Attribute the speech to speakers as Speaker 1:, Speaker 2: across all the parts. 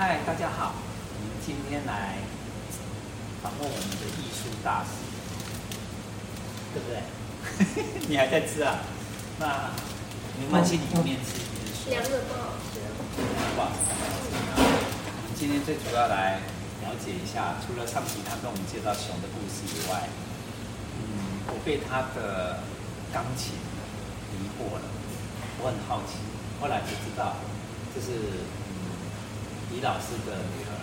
Speaker 1: 嗨，大家好，我们今天来访问我们的艺术大师，对不对？你还在吃啊？那没关系，你后面吃一吃。
Speaker 2: 凉的不好吃。
Speaker 1: 不好吃。我们今天最主要来了解一下，除了上集他跟我们介绍熊的故事以外，嗯，我被他的钢琴迷惑了，我很好奇，后来就知道这是。李老师的女儿，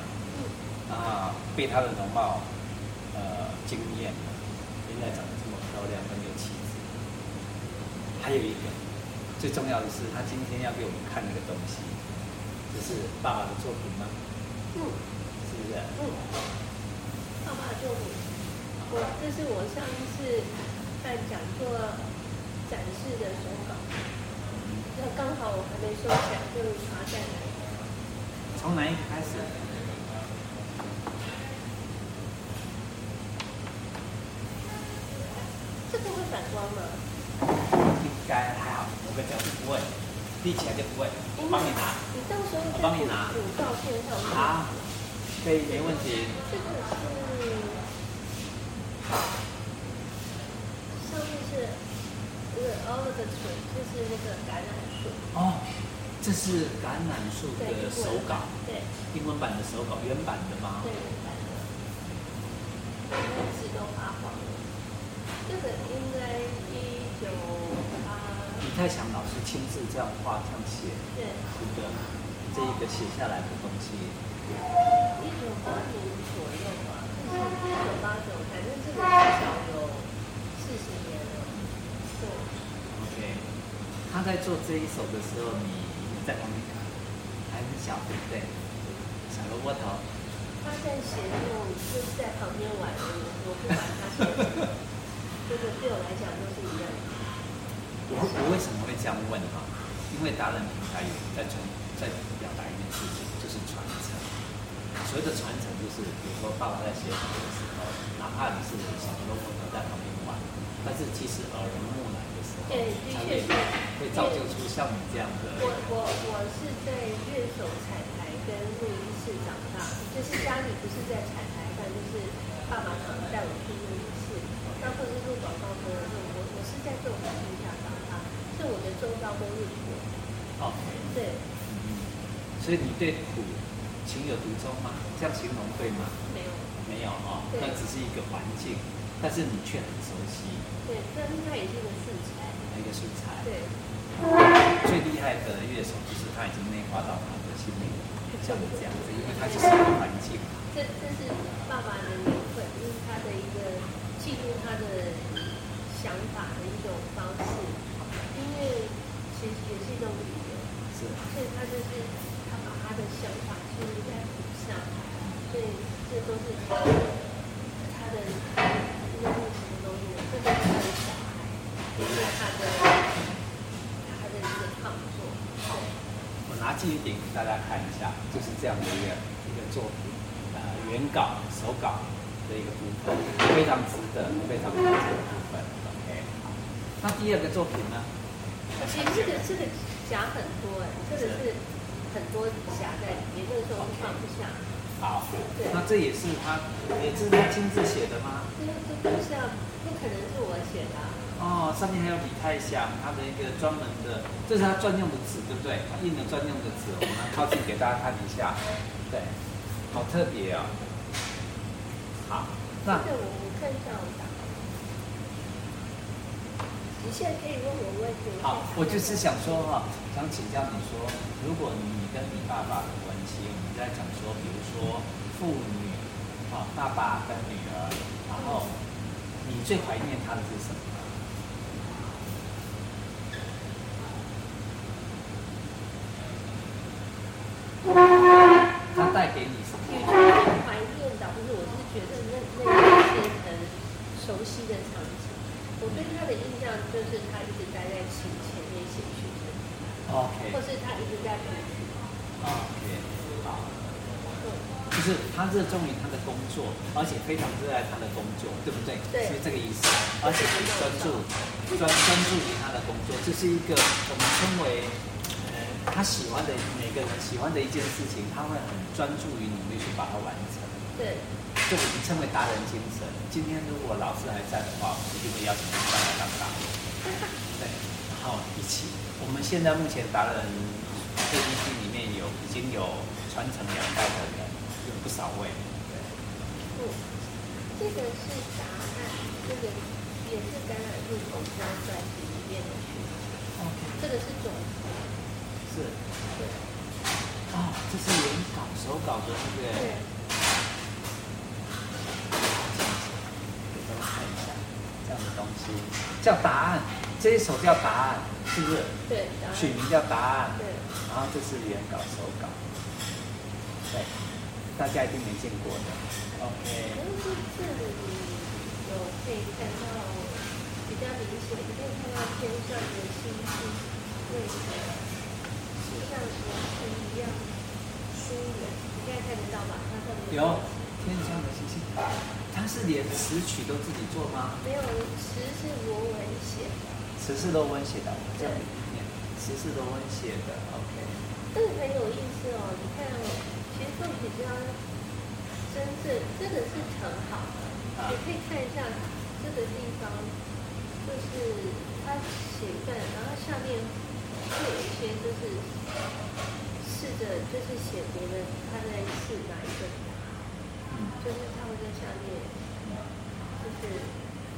Speaker 1: 啊，被她的容貌，呃，惊艳了。原来长得这么漂亮，很有气质。还有一个，最重要的是，她今天要给我们看那个东西，这是爸爸的作品吗？
Speaker 2: 嗯，
Speaker 1: 是不是？
Speaker 2: 嗯，爸爸作品。我这是我上一次在讲座展示的手稿，那刚好我还没收起来，就插在那里。
Speaker 1: 从哪一个开始？
Speaker 2: 这个会反光吗？
Speaker 1: 应该还好，我跟你讲不会，立起来就不会。我帮你拿。
Speaker 2: 你到时候
Speaker 1: 我帮你拿。
Speaker 2: 补照片上面。
Speaker 1: 好，可以，没问题。
Speaker 2: 这个是，上面是那个 olive tree，就是那个橄榄树。
Speaker 1: 哦。这是橄榄树的手稿，
Speaker 2: 对，
Speaker 1: 英文版的手稿，原版的吗？
Speaker 2: 对，原版的。纸都发黄了。这个应该一九八。
Speaker 1: 李泰祥老师亲自这样画、这样写，
Speaker 2: 对，
Speaker 1: 是的，这一个写下来的东西。
Speaker 2: 一九八零左右吧，就是一九八九，反正这个至少有四十年了。对。
Speaker 1: OK，他在做这一首的时候，你。在旁边看，还是小对不对？小萝卜头。
Speaker 2: 他在写那种就是在旁边玩的，我不管他写什么，这个对我来讲都是一样的。
Speaker 1: 我我为什么会这样问哈？因为达人平台有在传在表达一件事情，就是传承。所谓的传承，就是比如说爸爸在写什么的时候，哪怕你是小萝卜头在旁边玩，但是其实耳濡目染。
Speaker 2: 对，的确是
Speaker 1: 会造就出像你这样的。
Speaker 2: 我我我是在乐手彩排跟录音室长大，就是家里不是在彩排，但就是爸爸常带我去录音室，那或者是录广告歌的时候，我我是在这种环境下长大，所以我的周遭都是鼓。
Speaker 1: 哦，对，嗯，所以你对苦情有独钟吗？这样形容对吗？
Speaker 2: 没有，
Speaker 1: 没有哦，那只是一个环境，但是你却很熟悉。
Speaker 2: 对，但是它也是一个素材。
Speaker 1: 一个素材。
Speaker 2: 对。
Speaker 1: 最厉害的乐手就是他已经内化到他的心里，像你这样子，因为他就是一个环境。
Speaker 2: 这这是爸爸的缘分，就是他的一个记录他的想法的一种方式。因为其实也是一种语言，是。所以他就是他把他的想法记录在谱上，所以这都是他的他的一个历史的东西，这都是他的小孩。也是他的他的一个创作。好，
Speaker 1: 我拿记忆点给大家看一下，就是这样的一个一个作品，呃，原稿手稿的一个部分，非常值得，非常值得的部分。OK，好。那第二个作品呢？
Speaker 2: 其实这个这个夹很多哎，这个是很多夹在里面，那个时候放不下。
Speaker 1: 好，那这也是他，也是他亲自写的吗？
Speaker 2: 这这不像，不可能是我写的。
Speaker 1: 哦，上面还有李泰祥，他的一个专门的，这是他专用的纸，对不对？他印的专用的纸，我们靠近给大家看一下，对，好特别啊、哦。好，那
Speaker 2: 这个我我看一下我打。你现在可以问我问题。
Speaker 1: 好，我就是想说哈，想请教你说，如果你跟你爸爸的关系，我们在讲说，比如说父女，啊，爸爸跟女儿，然后你最怀念他的是什么？他带给你什么？
Speaker 2: 怀念的，不是，我是觉得那那是很熟悉的场景。我对就是他一直待在琴前面写曲子
Speaker 1: ，OK，
Speaker 2: 或是他一直在谱曲
Speaker 1: ，OK，好，就是他热衷于他的工作，而且非常热爱他的工作，对不对？
Speaker 2: 对，
Speaker 1: 是这个意思。而且很专注，专专注于他的工作，这是一个我们称为呃他喜欢的每个。人喜欢的一件事情，他会很专注于努力去把它完成。
Speaker 2: 对，
Speaker 1: 这我们称为达人精神。今天如果老师还在的话，我们一定会邀请他上来当达人。对，然后一起。我们现在目前达人 APP 里面有已经有传承两代的人，有不少位。对，
Speaker 2: 嗯，这个是答案，这个也是橄榄树头胶在里面。OK，这个是种子。
Speaker 1: 是。对。哦，这是原稿手稿的，对不对？对。给大家看一下，这样的东西叫答案，这一首叫答案，是不是？
Speaker 2: 对。
Speaker 1: 取名叫答案。
Speaker 2: 对。
Speaker 1: 然后这是原稿手稿，对，大家一定没见过的。OK。
Speaker 2: 然后是这里有可以看到比较明显，可以看到天上的星星位置。像什么一样疏远，你现在看得到吗？它上面
Speaker 1: 有天上的星星，它是连词曲都自己做吗？
Speaker 2: 没有，词是罗文写的。
Speaker 1: 词是罗文写的，这里面词是罗文写的。OK，
Speaker 2: 这个很有意思哦。你看哦，其实作品比较真正，这个是很好的。你可以看一下这个地方，就是他写一段，然后下面。会有一些就是试着就是写别的他在试哪一个，嗯，就是他会在下面，就是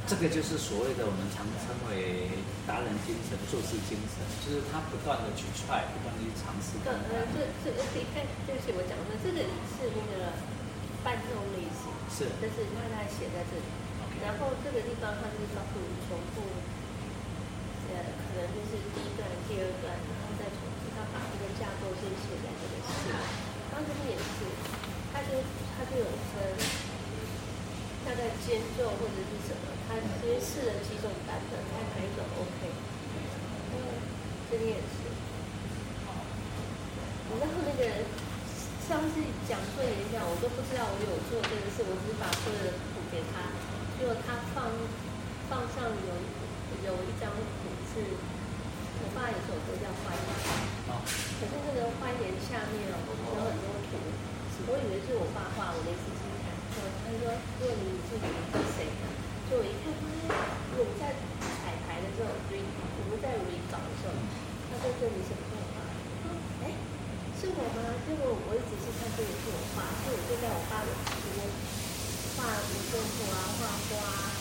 Speaker 1: 这个就是所谓的我们常称为达人精神、做事精神，就是他不断的去 try，不断的去尝试。
Speaker 2: 呃呃，这这个可以看，对不起，我讲的这个是那个伴奏类型，
Speaker 1: 是，
Speaker 2: 但是他在写在这里，Okay. 然后这个地方他就是告诉你重复。呃，可能就是第一段、第二段，然后再重复，他把这个架构先写在这个上面。然后这边也是，他就有分，大概间奏或者是什么，他先试了几种版本，看哪一种 OK。嗯，这边也是。然后那个上次讲座演讲，我都不知道我有做这个事，我只是把所有的谱给他，结果他放放上有有一张谱。是我爸有首歌叫《花园》，可是那个花园下面哦有很多图，我以为是我爸画，我没仔细看。他说：“问你是你是谁？”就我一看，发现我们在彩排的时候所以我们在 re 稿的时候，他说：“这里是我画。”哎，是我吗？结果我一仔细看，这里是我画，所以我就在我爸的旁边画五线谱啊，画花，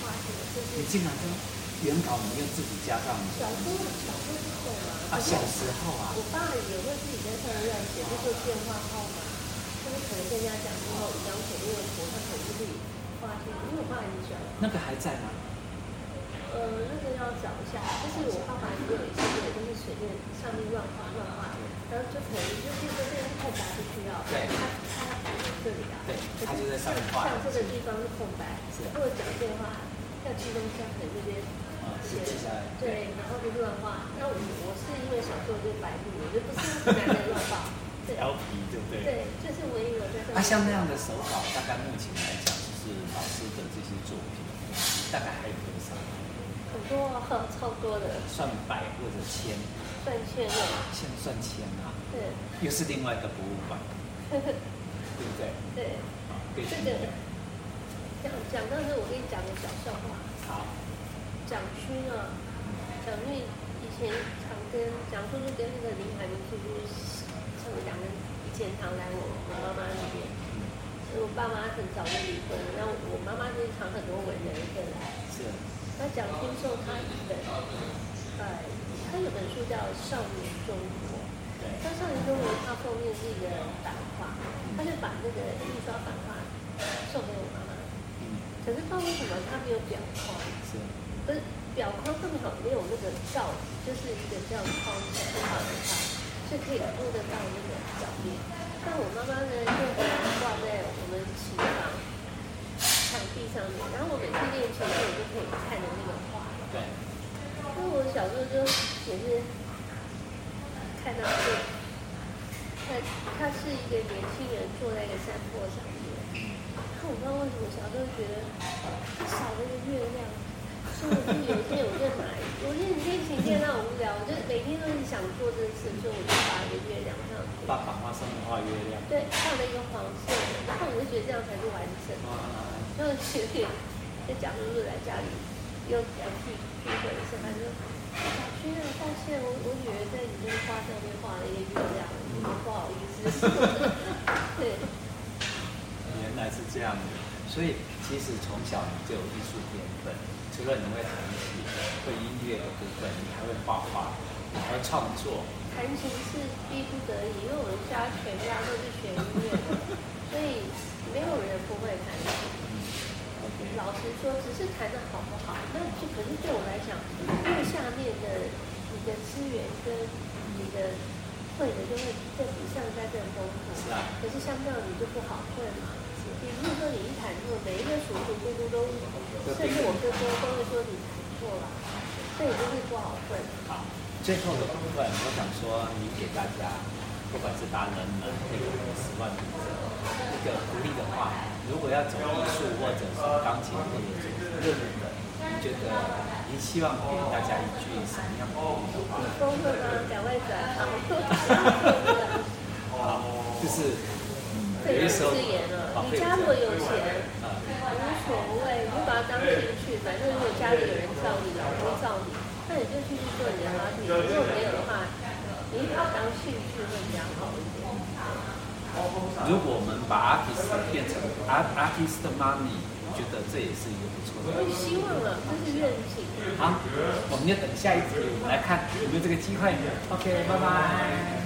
Speaker 2: 画什么，就是。
Speaker 1: 你进来说。原稿你又自己加上。
Speaker 2: 小时候，小时候是会吗？
Speaker 1: 啊，小时候啊。
Speaker 2: 我爸也会自己在上面乱写，就是电话号码。可能跟人家讲之后，一张图，因为图他可能就自己画进去。因为我爸很喜欢。
Speaker 1: 那个还在吗？
Speaker 2: 呃，那个要找一下。就是我爸爸也有一些，都是随便上面乱画乱画，然后就可能就比如说这个空白不需要，对，他他补这里啊。
Speaker 1: 对，他就在上面画。
Speaker 2: 像这个地方是空白，或者讲电话，像记录下可能这边。写下来，对，然后就乱画。那我我是因为小时候就白布，我就不是 拿来乱画。
Speaker 1: 调皮，对不对？
Speaker 2: 对，就是唯一有在这。
Speaker 1: 啊，像那样的手稿，大概目前来讲，就是老师的这些作品，大概还有多少？
Speaker 2: 很多，很超多的。
Speaker 1: 算百或者千？
Speaker 2: 算千了。
Speaker 1: 现在算千啊？
Speaker 2: 对。
Speaker 1: 又是另外一个博物馆，对不对？
Speaker 2: 对。这个讲讲到时，我跟你讲个小笑话。
Speaker 1: 好。
Speaker 2: 蒋勋啊，蒋勋以前常跟蒋叔叔跟那个林海明叔叔，他们两个以前常来我我妈妈那边。所以我爸妈很早就离婚了，然后我妈妈经常很多文人会来。
Speaker 1: 是。
Speaker 2: 那蒋勋送他一本，呃，他有本书叫《少年中国》。对。那《少年中国》它后面是一个版画，他就把那个印刷版画送给我妈妈。嗯。可是不知道为什么他没有裱框。是。不是裱框这么好，没有那个罩，就是一个这样框起来好的话，是可以摸得到那个脚面。但我妈妈呢，就把它挂在我们琴房墙壁上面，然后我每次练琴的时候，我就可以看着那个画。对。因为我小时候就也是看到这，他他是一个年轻人坐在一个山坡上面，看我不知道为什么小时候觉得他少了个月亮。所以我就有一天我就买，我觉得你天晴天让我无聊，我就每天都是想做这个事，所以我就画一个月亮上去。
Speaker 1: 把版画上面画月亮。
Speaker 2: 对，画了一个黄色的，然后我就觉得这样才是完整。啊！然后学姐在贾叔叔来家里又来聚聚会的时候，他就说：“小薰啊，抱歉，我我女儿在你这个画上面画了一个月亮，嗯、不好意思。”对。
Speaker 1: 原来是这样的，所以其实从小你就有艺术天分。除了你会弹琴、会音乐的部分，你还会画画，你还会创作。
Speaker 2: 弹琴是逼不得已，因为我们家全家都是学音乐的，所以没有人不会弹琴。老实说，只是弹的好不好，那就可是对我来讲，因为下面的你的资源跟你的会的就会在比上在更丰富。
Speaker 1: 是啊。
Speaker 2: 可是相较你就不好会嘛。比如说你一弹错，每一个叔叔姑姑都。甚至我哥哥都会说你弹错了，所以就是不好会。
Speaker 1: 好，最后的部分，我想说，你给大家，不管是达人们，那个十万读者，一个鼓励的话，如果要走艺术或者是钢琴或者是任何的，你觉得您希望给大家一句什么样的鼓励的话？
Speaker 2: 你功课吗？赶快转行。
Speaker 1: 好，就是
Speaker 2: 有的时候，你家如果有钱。无所谓，你就把它当兴趣。反正如果家里有人罩你，老公罩你，那你就继续做你的 artist，。如果没有的话，你把它当兴趣会比较好一点。
Speaker 1: 如果我们把 artist 变成 artist money，我觉得这也是一个不错的。
Speaker 2: 我希望了，这是愿景。
Speaker 1: 好，我们就等下一集，我们来看有没有这个机会。OK，拜拜。